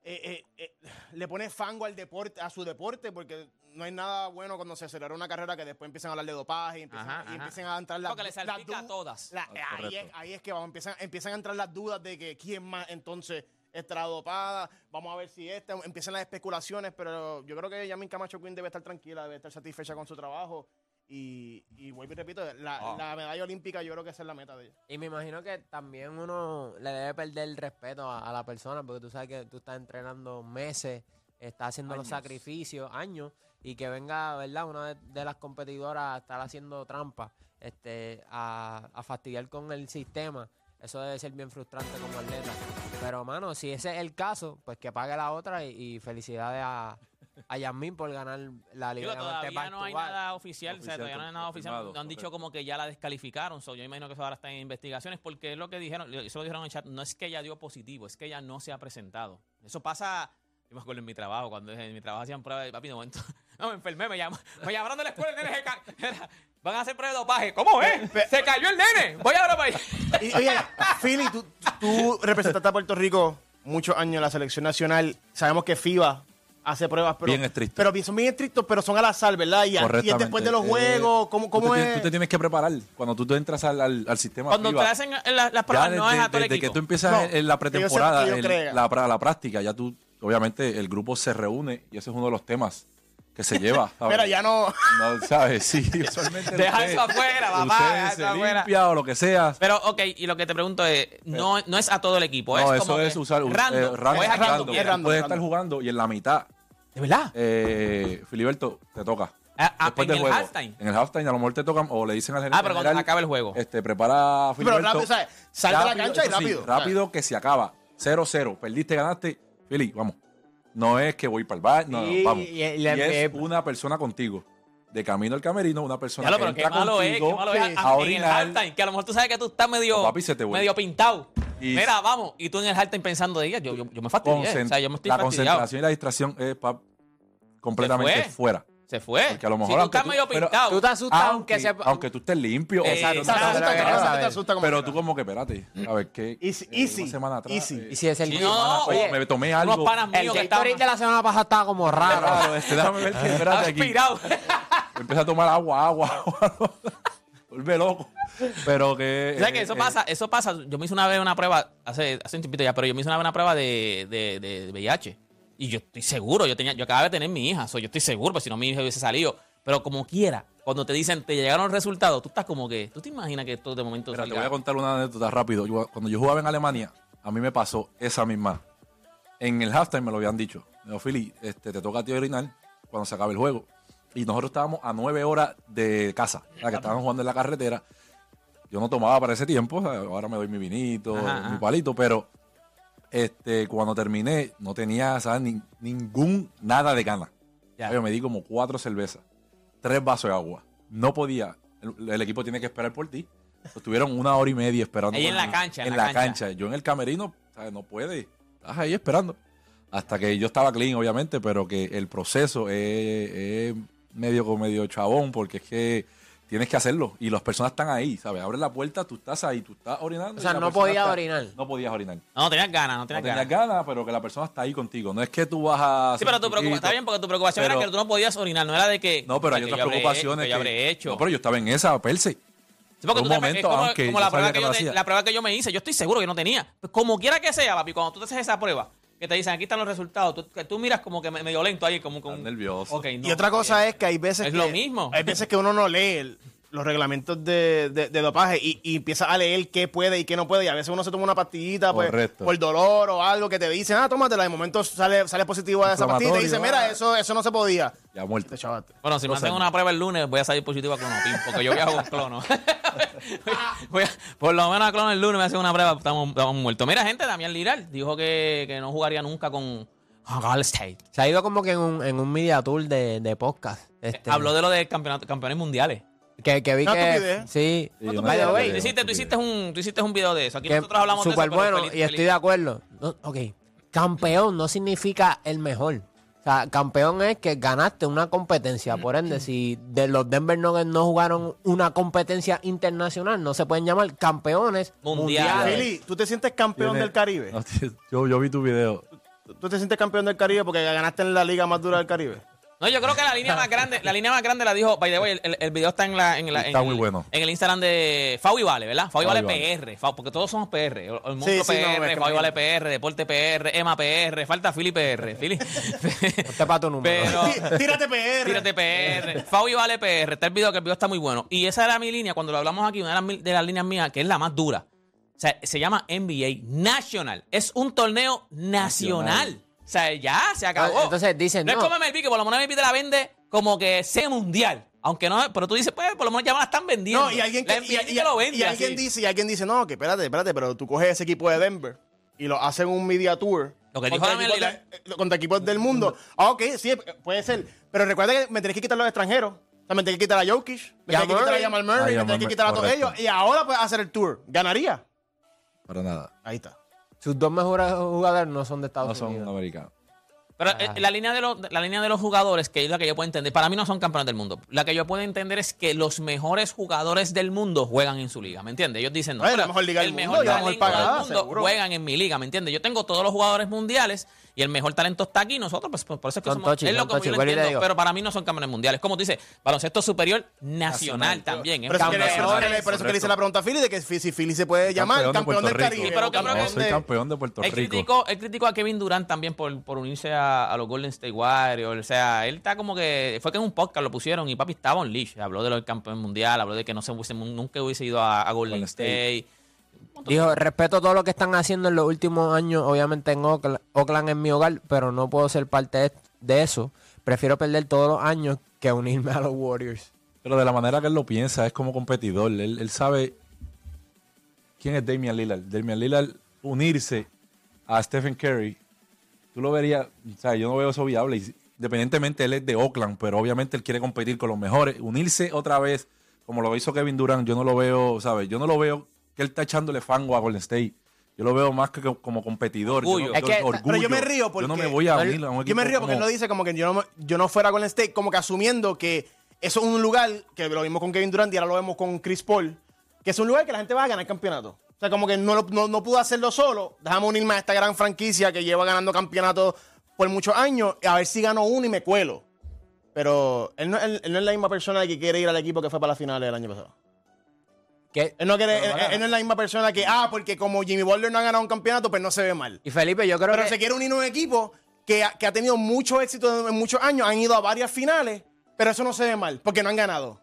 [SPEAKER 2] eh, eh, eh, le pone fango al deporte, a su deporte, porque no hay nada bueno cuando se acelera una carrera que después empiezan a hablar de dopaje y empiezan,
[SPEAKER 3] Ajá,
[SPEAKER 2] y
[SPEAKER 3] ajá.
[SPEAKER 2] empiezan a entrar las,
[SPEAKER 3] Porque le
[SPEAKER 2] las
[SPEAKER 3] salpica a
[SPEAKER 2] du-
[SPEAKER 3] todas.
[SPEAKER 2] la-
[SPEAKER 4] Ah,
[SPEAKER 2] ahí, es, ahí es que vamos, empiezan, empiezan a entrar las dudas de que quién más entonces estará dopada. Vamos a ver si esta. Empiezan las especulaciones, pero yo creo que Yamin Camacho Queen debe estar tranquila, debe estar satisfecha con su trabajo. Y, y vuelvo y repito, la,
[SPEAKER 4] Ah.
[SPEAKER 2] la medalla olímpica yo creo que esa es la meta de ella.
[SPEAKER 5] Y me imagino que también uno le debe perder el respeto a, a la persona, porque tú sabes que tú estás entrenando meses, estás haciendo los sacrificios, años, y que venga, ¿verdad? Una de, de las competidoras a estar haciendo trampa, este, a, a fastidiar con el sistema. Eso debe ser bien frustrante como atleta. Pero, mano, si ese es el caso, pues que pague la otra y, y felicidades a, a Yasmín por ganar la
[SPEAKER 3] Digo,
[SPEAKER 5] Liga de Diamantes
[SPEAKER 3] todavía no hay nada oficial, o sea,
[SPEAKER 4] Oficial,
[SPEAKER 3] todavía no hay nada oficial. No han dicho como que ya la descalificaron. So, yo imagino que eso ahora está en investigaciones porque es lo que dijeron, eso lo dijeron en el chat, no es que ella dio positivo, es que ella no se ha presentado. Eso pasa, yo me acuerdo en mi trabajo, cuando en mi trabajo hacían pruebas de papi, de momento, no, me enfermé, me, llam- me llamaron de la escuela, el nene se ca- era, van a hacer pruebas de dopaje. ¿Cómo es? Se cayó el nene. Voy ahora para allá.
[SPEAKER 2] Y, oye, Philly, tú, tú representaste a Puerto Rico muchos años en la selección nacional. Sabemos que FIBA hace pruebas, pero,
[SPEAKER 4] Bien estricto.
[SPEAKER 2] pero bien- son bien estrictos, pero son al azar, ¿verdad? Y, a- y es después de los
[SPEAKER 4] Eh,
[SPEAKER 2] juegos, ¿cómo,
[SPEAKER 4] Tú
[SPEAKER 2] cómo
[SPEAKER 4] te,
[SPEAKER 2] es?
[SPEAKER 4] tú te tienes que preparar. Cuando tú te entras al, al, al sistema
[SPEAKER 3] Cuando
[SPEAKER 4] FIBA,
[SPEAKER 3] te hacen la- las
[SPEAKER 4] ya
[SPEAKER 3] pruebas, no es
[SPEAKER 4] desde,
[SPEAKER 3] a todo el
[SPEAKER 4] desde
[SPEAKER 3] equipo.
[SPEAKER 4] que tú empiezas
[SPEAKER 2] No,
[SPEAKER 4] en, en la pretemporada,
[SPEAKER 2] crea.
[SPEAKER 4] la, la práctica, ya tú, obviamente, el grupo se reúne y ese es uno de los temas que se lleva. ¿sabes?
[SPEAKER 2] Mira, ya no.
[SPEAKER 4] No, ¿sabes? Sí, usualmente.
[SPEAKER 3] Deja
[SPEAKER 4] usted-
[SPEAKER 3] eso afuera, papá,
[SPEAKER 4] se
[SPEAKER 3] eso afuera.
[SPEAKER 4] limpia o lo que sea.
[SPEAKER 3] Pero, ok, y lo que te pregunto es, no, no es a todo el equipo,
[SPEAKER 4] no,
[SPEAKER 3] es
[SPEAKER 4] eso
[SPEAKER 3] como
[SPEAKER 4] es usar un-
[SPEAKER 3] random,
[SPEAKER 4] eh,
[SPEAKER 3] es
[SPEAKER 4] Puedes
[SPEAKER 2] random.
[SPEAKER 4] estar jugando y en la mitad,
[SPEAKER 3] ¿De verdad?
[SPEAKER 4] eh, Filiberto, te toca.
[SPEAKER 3] Ah, ah,
[SPEAKER 4] Después
[SPEAKER 3] en
[SPEAKER 4] del
[SPEAKER 3] el
[SPEAKER 4] juego.
[SPEAKER 3] halftime.
[SPEAKER 4] En el halftime a lo mejor te tocan o le dicen al gerente
[SPEAKER 3] Ah, pero cuando
[SPEAKER 4] general,
[SPEAKER 3] acabe el juego.
[SPEAKER 4] Este, prepara a
[SPEAKER 2] Pero
[SPEAKER 4] Filiberto.
[SPEAKER 2] rápido, ¿sabes? Sal de la cancha y
[SPEAKER 4] sí,
[SPEAKER 2] rápido.
[SPEAKER 4] rápido que se acaba. 0-0. Perdiste, ganaste. Fili, vamos. No es que voy para el bar. No, no,
[SPEAKER 5] Y-
[SPEAKER 4] vamos.
[SPEAKER 5] y-
[SPEAKER 4] es una persona contigo. De camino al camerino, una persona que
[SPEAKER 3] pero qué
[SPEAKER 4] entra
[SPEAKER 3] malo es,
[SPEAKER 4] contigo
[SPEAKER 3] qué malo es
[SPEAKER 2] sí,
[SPEAKER 3] a-
[SPEAKER 4] a
[SPEAKER 3] en el halftime, que a lo mejor tú sabes que tú estás medio,
[SPEAKER 4] No, papi, se te vuelve.
[SPEAKER 3] medio pintado.
[SPEAKER 4] Y-
[SPEAKER 3] Mira, vamos, y tú en el halftime pensando de ella, yo, yo, yo me fastidié, o sea, yo me estoy
[SPEAKER 4] la
[SPEAKER 3] fastidiado.
[SPEAKER 4] concentración y la distracción es pa- completamente
[SPEAKER 3] fue.
[SPEAKER 4] fuera.
[SPEAKER 3] Se fue.
[SPEAKER 4] Porque a lo mejor
[SPEAKER 3] si tú
[SPEAKER 4] aunque
[SPEAKER 3] estás
[SPEAKER 4] tú-
[SPEAKER 3] medio
[SPEAKER 4] pero-
[SPEAKER 3] pintado.
[SPEAKER 5] Tú te asustas aunque,
[SPEAKER 4] Aunque,
[SPEAKER 5] se...
[SPEAKER 4] aunque tú estés limpio.
[SPEAKER 3] Exacto,
[SPEAKER 4] o sea,
[SPEAKER 2] asusta,
[SPEAKER 5] Exacto,
[SPEAKER 4] pero tú como que, espérate, a ver, ¿qué?
[SPEAKER 2] Easy,
[SPEAKER 4] eh,
[SPEAKER 2] easy,
[SPEAKER 4] Una semana atrás.
[SPEAKER 2] easy.
[SPEAKER 4] eh,
[SPEAKER 5] Y si es el
[SPEAKER 3] Sí,
[SPEAKER 5] mismo-
[SPEAKER 3] no,
[SPEAKER 5] Oye,
[SPEAKER 4] me tomé algo.
[SPEAKER 3] unos panas
[SPEAKER 5] el
[SPEAKER 3] míos que
[SPEAKER 5] Gatorade de la semana pasada estaba como raro.
[SPEAKER 4] Claro, este, déjame ver, espérate aquí.
[SPEAKER 3] aspirados.
[SPEAKER 4] Empieza a tomar agua, agua, agua. Vuelve loco. Pero que.
[SPEAKER 3] ¿Sabes que
[SPEAKER 4] eh,
[SPEAKER 3] eso
[SPEAKER 4] eh,
[SPEAKER 3] pasa? Eso pasa. Yo me hice una vez una prueba, hace, hace un tiempito ya, pero yo me hice una vez una prueba de, de, de- de VIH. Y yo estoy seguro, yo tenía, yo acababa de tener mi hija, so, yo estoy seguro, pues si no mi hija hubiese salido. Pero como quiera, cuando te dicen, te llegaron los resultados, tú estás como que, ¿tú te imaginas que esto de momento
[SPEAKER 4] Mira, te voy a contar una anécdota rápido. Yo- cuando yo jugaba en Alemania, a mí me pasó esa misma. En el halftime me lo habían dicho. Me dijo, Philly, este, te toca a ti orinar cuando se acabe el juego. Y nosotros estábamos a nueve horas de casa, sea, que estábamos jugando en la carretera. Yo no tomaba para ese tiempo, ahora me doy mi vinito,
[SPEAKER 3] Ajá,
[SPEAKER 4] mi palito, pero este, cuando terminé no tenía ¿sabes? Ni- ningún, nada de gana.
[SPEAKER 3] Ya.
[SPEAKER 4] Yo me di como cuatro cervezas, tres vasos de agua. No podía, el, el equipo tiene que esperar por ti. Estuvieron una hora y media esperando.
[SPEAKER 3] Ahí en la cancha, en
[SPEAKER 4] En
[SPEAKER 3] la
[SPEAKER 4] la
[SPEAKER 3] cancha.
[SPEAKER 4] cancha. Yo en el camerino, ¿sabes? no puede. Estás ahí esperando. Hasta que yo estaba clean, obviamente, pero que el proceso es, es medio medio chabón, porque es que tienes que hacerlo. Y las personas están ahí, ¿sabes? Abres la puerta, tú estás ahí, tú estás orinando.
[SPEAKER 5] O sea, no
[SPEAKER 4] persona
[SPEAKER 5] podía
[SPEAKER 4] está-
[SPEAKER 5] orinar.
[SPEAKER 4] No podías orinar.
[SPEAKER 3] No, no tenías ganas, no
[SPEAKER 4] No
[SPEAKER 3] tenías
[SPEAKER 4] tenías
[SPEAKER 3] ganas.
[SPEAKER 4] ganas, pero que la persona está ahí contigo. No es que tú vas a.
[SPEAKER 3] Sí, pero tu preocupación, está bien, porque tu preocupación
[SPEAKER 4] Pero-
[SPEAKER 3] era que tú no podías orinar, no era de que...
[SPEAKER 4] No, pero hay
[SPEAKER 3] que
[SPEAKER 4] otras preocupaciones
[SPEAKER 3] que yo habré hecho.
[SPEAKER 4] No, pero yo estaba en esa, Perse.
[SPEAKER 3] Sí, porque
[SPEAKER 4] Por
[SPEAKER 3] tú
[SPEAKER 4] un
[SPEAKER 3] te-
[SPEAKER 4] momento,
[SPEAKER 3] es como,
[SPEAKER 4] aunque
[SPEAKER 3] como la, prueba que
[SPEAKER 4] que
[SPEAKER 3] yo te- la prueba que yo me hice, yo estoy seguro que no tenía. Pues como quiera que sea, papi, cuando tú te haces esa prueba, que te dicen, aquí están los resultados, tú, que tú miras como que me- medio lento ahí, como con...
[SPEAKER 4] Estás nervioso.
[SPEAKER 3] No,
[SPEAKER 2] y otra cosa es que hay veces
[SPEAKER 3] Es
[SPEAKER 2] que,
[SPEAKER 3] lo mismo.
[SPEAKER 2] Hay veces que uno no lee el- los reglamentos de, de- de dopaje y, y empieza a leer qué puede y qué no puede. Y a veces uno se toma una pastillita pues, por dolor o algo que te dicen, ah, tómatela. De momento sale, sale positivo a esa pastilla y te dice,
[SPEAKER 4] Inflamatorio,
[SPEAKER 2] mira, eso, eso no se podía.
[SPEAKER 4] Ya muerto.
[SPEAKER 2] Te chavaste.
[SPEAKER 3] Bueno, si me
[SPEAKER 4] Dos
[SPEAKER 3] hacen una prueba el lunes, voy a salir positivo a clonopin, porque yo viajo con clono. Voy a- por lo menos a clono el lunes me hacen una prueba, estamos, estamos muertos. Mira, gente, Damián Liral dijo que, que no jugaría nunca con State.
[SPEAKER 5] Se ha ido como que en un, en un media tour de, de podcast. Este,
[SPEAKER 3] Habló de lo de campeonato, campeones mundiales.
[SPEAKER 5] Que, que vi
[SPEAKER 2] Una
[SPEAKER 5] que. Sí.
[SPEAKER 4] Sí,
[SPEAKER 2] No, tú
[SPEAKER 4] una
[SPEAKER 5] by the
[SPEAKER 2] me-
[SPEAKER 5] way,
[SPEAKER 3] Tú hiciste, tú, hiciste un, tú hiciste un video de eso. Aquí
[SPEAKER 5] que
[SPEAKER 3] nosotros hablamos de eso.
[SPEAKER 5] súper
[SPEAKER 3] pero
[SPEAKER 5] bueno
[SPEAKER 3] feliz-
[SPEAKER 5] y estoy de acuerdo. No, ok, campeón no significa el mejor. O sea, campeón es que ganaste una competencia. Por ende, si de los Denver Nuggets no jugaron una competencia internacional, no se pueden llamar campeones
[SPEAKER 3] Mundiales.
[SPEAKER 5] mundiales.
[SPEAKER 2] Philly, ¿tú te sientes campeón
[SPEAKER 4] Tiene-
[SPEAKER 2] del Caribe?
[SPEAKER 4] No, yo, yo vi tu video.
[SPEAKER 2] ¿Tú te sientes campeón del Caribe porque ganaste en la liga más dura del Caribe?
[SPEAKER 3] No, yo creo que la línea más grande, la línea más grande la dijo, by the way, el, el- el video está en la, en la-
[SPEAKER 4] Está
[SPEAKER 3] en
[SPEAKER 4] muy
[SPEAKER 3] el,
[SPEAKER 4] bueno.
[SPEAKER 3] En el Instagram de Fabi Vale, ¿verdad? Fabi Vale
[SPEAKER 4] Fabi Vale.
[SPEAKER 3] PR, porque todos somos PR. El, Monstruo
[SPEAKER 2] Sí, sí, no,
[SPEAKER 3] PR, Fabi
[SPEAKER 2] no-
[SPEAKER 3] Vale PR, Deporte PR, Emma PR, falta Philly PR. Philly.
[SPEAKER 5] Ponte pa' tu número.
[SPEAKER 3] Pero
[SPEAKER 2] Tírate PR.
[SPEAKER 3] Tírate PR. Fabi Vale PR. Está el video, que el video está muy bueno. Y esa era mi línea, cuando lo hablamos aquí, una de las, de las líneas mías, que es la más dura. O sea, se llama NBA National. Es un torneo nacional. Sea, ya se acabó.
[SPEAKER 5] Entonces dicen,
[SPEAKER 3] no,
[SPEAKER 5] no.
[SPEAKER 3] es como MLB, que por lo menos MLB te la vende como que sea mundial. Aunque no, pero tú dices, pues, por lo menos ya me la están vendiendo.
[SPEAKER 2] No, y alguien,
[SPEAKER 3] La
[SPEAKER 2] que,
[SPEAKER 3] NBA
[SPEAKER 2] y,
[SPEAKER 3] lo vende
[SPEAKER 2] y alguien
[SPEAKER 3] así.
[SPEAKER 2] dice, y alguien dice, no, que espérate, espérate, pero tú coges ese equipo de Denver y lo hacen un media tour.
[SPEAKER 3] Lo que dijo
[SPEAKER 2] contra equipos de- eh, contra equipos del mundo. Ah, ok, sí, puede ser. Pero recuerda que me tenés que quitar los extranjeros. O sea, me tenés que quitar a Jokic, me tenés que quitar a
[SPEAKER 5] Murray.
[SPEAKER 2] Jamal Murray,
[SPEAKER 4] Ah,
[SPEAKER 2] me
[SPEAKER 4] Jamal
[SPEAKER 2] tenés que quitar a todos ellos. Y ahora puedes hacer el tour. ¿Ganaría?
[SPEAKER 4] Para nada.
[SPEAKER 2] Ahí está.
[SPEAKER 5] Sus dos mejores jugadores no son de Estados
[SPEAKER 4] No son
[SPEAKER 5] Unidos.
[SPEAKER 4] americanos.
[SPEAKER 3] Pero
[SPEAKER 5] Ah.
[SPEAKER 3] eh, la, línea de los, la línea de los jugadores, que es la que yo puedo entender, para mí no son campeones del mundo. La que yo puedo entender es que los mejores jugadores del mundo juegan en su liga, ¿me entiendes? Ellos dicen, no,
[SPEAKER 2] Ay, la mejor liga
[SPEAKER 3] el
[SPEAKER 2] del
[SPEAKER 3] mejor
[SPEAKER 2] mundo, la
[SPEAKER 3] talento
[SPEAKER 2] mejor pagada,
[SPEAKER 3] del mundo
[SPEAKER 2] seguro.
[SPEAKER 3] juegan en mi liga, ¿me entiendes? Yo tengo todos los jugadores mundiales y el mejor talento está aquí. Nosotros, pues, por eso es que
[SPEAKER 5] Son
[SPEAKER 3] somos,
[SPEAKER 5] tochis,
[SPEAKER 3] es lo que yo lo entiendo, pero para mí no son campeones mundiales. Como tú dices, baloncesto superior nacional, también.
[SPEAKER 2] Por eso, que,
[SPEAKER 3] es
[SPEAKER 2] le-
[SPEAKER 3] campeón.
[SPEAKER 2] por eso que- por eso que le hice la pregunta a Philly de que si Philly se puede llamar
[SPEAKER 4] Campeón de
[SPEAKER 2] campeón del
[SPEAKER 4] Puerto Rico.
[SPEAKER 2] Caribe.
[SPEAKER 3] Sí, pero
[SPEAKER 2] campeón
[SPEAKER 4] soy
[SPEAKER 2] de-
[SPEAKER 4] campeón de Puerto
[SPEAKER 3] Él
[SPEAKER 4] Rico.
[SPEAKER 3] criticó, él criticó a Kevin Durant también por, por unirse a, a los Golden State Warriors. O sea, él está como que. Fue que en un podcast lo pusieron y papi estaba on leash. Habló de los campeones mundial, habló de que no se hubiese, nunca hubiese ido a, a Golden
[SPEAKER 4] Golden State.
[SPEAKER 3] State.
[SPEAKER 5] Dijo, respeto todo lo que están haciendo en los últimos años, obviamente en Oakland, Oakland es mi hogar, pero no puedo ser parte de, eso. Prefiero perder todos los años que unirme a los Warriors.
[SPEAKER 4] Pero de la manera que él lo piensa, es como competidor. Él, él sabe quién es Damian Lillard. Damian Lillard unirse a Stephen Curry, tú lo verías, o yo no veo eso viable. Independientemente, él es de Oakland, pero obviamente él quiere competir con los mejores. Unirse otra vez, como lo hizo Kevin Durant, yo no lo veo, ¿sabes? Yo no lo veo que él está echándole fango a Golden State. Yo lo veo más que como competidor. Yo
[SPEAKER 3] Orgullo.
[SPEAKER 4] no-
[SPEAKER 5] Es
[SPEAKER 4] yo-
[SPEAKER 5] que-
[SPEAKER 4] orgullo.
[SPEAKER 2] Pero yo me río
[SPEAKER 4] Yo
[SPEAKER 2] porque-
[SPEAKER 4] no me voy a unir a un
[SPEAKER 2] Yo me río porque él lo dice como que yo no, yo no fuera el State, como que asumiendo que eso es un lugar, que lo vimos con Kevin Durant y ahora lo vemos con Chris Paul, que es un lugar que la gente va a ganar campeonato. O sea, como que no, lo- no, no pudo hacerlo solo. Déjame unirme a esta gran franquicia que lleva ganando campeonatos por muchos años, a ver si gano uno y me cuelo. Pero él no, él- él no es la misma persona que quiere ir al equipo que fue para la final del año pasado. Él no, quiere,
[SPEAKER 5] Pero
[SPEAKER 2] él,
[SPEAKER 5] para-
[SPEAKER 2] él no es la misma persona que, ah, porque como Jimmy Butler no ha ganado un campeonato, pues no se ve mal.
[SPEAKER 5] Y Felipe, yo creo
[SPEAKER 2] Pero
[SPEAKER 5] que...
[SPEAKER 2] se quiere unir a un equipo que, ha- que ha tenido mucho éxito en muchos años, han ido a varias finales, pero eso no se ve mal, porque no han ganado.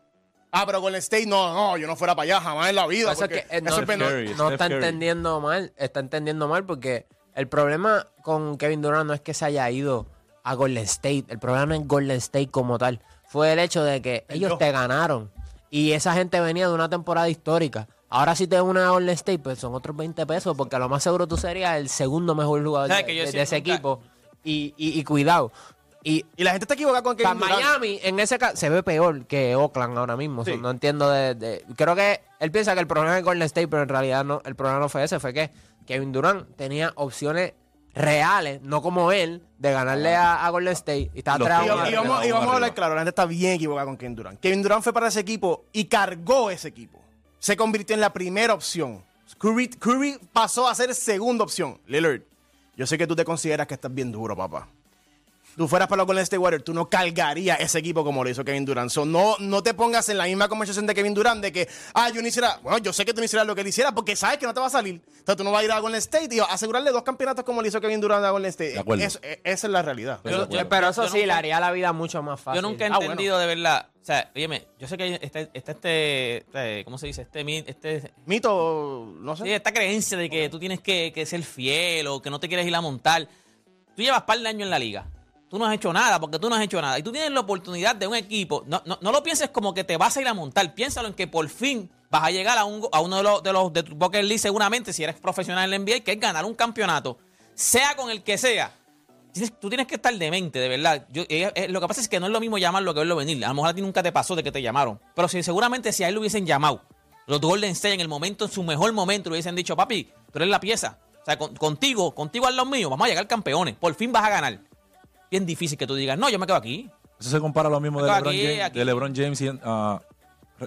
[SPEAKER 2] Ah, pero Golden State, no, no, yo no fuera para allá jamás en la vida.
[SPEAKER 5] Eso es
[SPEAKER 2] porque
[SPEAKER 5] que, eh, no,
[SPEAKER 2] es.
[SPEAKER 4] Curry,
[SPEAKER 5] no está entendiendo mal, está entendiendo mal porque el problema con Kevin Durant no es que se haya ido a Golden State, el problema no es Golden State como tal, fue el hecho de que ellos te ganaron y esa gente venía de una temporada histórica. Ahora si te unes a Golden State, pues son otros 20 pesos porque a lo más seguro tú serías el segundo mejor jugador
[SPEAKER 3] ¿Sabes
[SPEAKER 5] de,
[SPEAKER 3] que yo
[SPEAKER 5] de-
[SPEAKER 3] sí
[SPEAKER 5] de ese
[SPEAKER 3] nunca-
[SPEAKER 5] equipo. Y, y- y cuidado. Y
[SPEAKER 2] Y la gente está equivocada con Durant.
[SPEAKER 5] Miami en ese caso se ve peor que Oakland ahora mismo.
[SPEAKER 2] Sí.
[SPEAKER 5] No entiendo de, de- Creo que él piensa que el problema es Golden State, pero en realidad no. El problema no fue ese, fue que Kevin Durant tenía opciones reales, no como él, de ganarle a, a Golden State. Y estaba
[SPEAKER 4] Los
[SPEAKER 2] Y, y vamos, y vamos a hablar claro, la gente está bien equivocada con Kevin Durant. Kevin Durant fue para ese equipo y cargó ese equipo. Se convirtió en la primera opción. Curry, Curry pasó a ser segunda opción. Lillard, yo sé que tú te consideras que estás bien duro, papá. Tú fueras para los Golden State Warriors, tú no cargarías ese equipo como lo hizo Kevin Durant. So, no, no te pongas en la misma conversación de Kevin Durant de que, ah, yo no hiciera, bueno, yo sé que tú no hicieras lo que él hiciera porque sabes que no te va a salir. Entonces tú no vas a ir a Golden State y asegurarle dos campeonatos como le hizo Kevin Durant a Golden State.
[SPEAKER 4] De acuerdo.
[SPEAKER 2] Eso- e- esa es la realidad.
[SPEAKER 3] Yo-
[SPEAKER 5] Pero,
[SPEAKER 3] yo-
[SPEAKER 5] pero eso
[SPEAKER 3] yo
[SPEAKER 5] sí,
[SPEAKER 3] nunca-
[SPEAKER 5] le haría la vida mucho más fácil.
[SPEAKER 3] Yo nunca he
[SPEAKER 2] Ah, bueno.
[SPEAKER 3] entendido de verdad. O sea, óyeme, yo sé que está, está este, este- ¿cómo se dice? Este, este,
[SPEAKER 2] Mito, no sé.
[SPEAKER 3] sí, esta creencia de que tú tienes que, que ser fiel o que no te quieres ir a montar. Tú llevas par de años en la liga. Tú no has hecho nada porque tú no has hecho nada. Y tú tienes la oportunidad de un equipo. No, no, no lo pienses como que te vas a ir a montar. Piénsalo en que por fin vas a llegar a, un, a uno de los, de los de tu bucket list seguramente si eres profesional en la NBA, que es ganar un campeonato. Sea con el que sea. tú tienes que estar demente, de verdad. Yo, eh, eh, lo que pasa es que no es lo mismo llamarlo que verlo venir. A lo mejor a ti nunca te pasó de que te llamaron. Pero si seguramente si a él lo hubiesen llamado, los Golden State en el momento, en su mejor momento, le hubiesen dicho, papi, tú eres la pieza. O sea, con- contigo, contigo al lado mío, vamos a llegar campeones. Por fin vas a ganar. Bien difícil que tú digas, no, yo me quedo aquí.
[SPEAKER 4] Eso se compara a lo mismo de LeBron
[SPEAKER 3] aquí,
[SPEAKER 4] James,
[SPEAKER 3] aquí.
[SPEAKER 4] de LeBron James y, ah,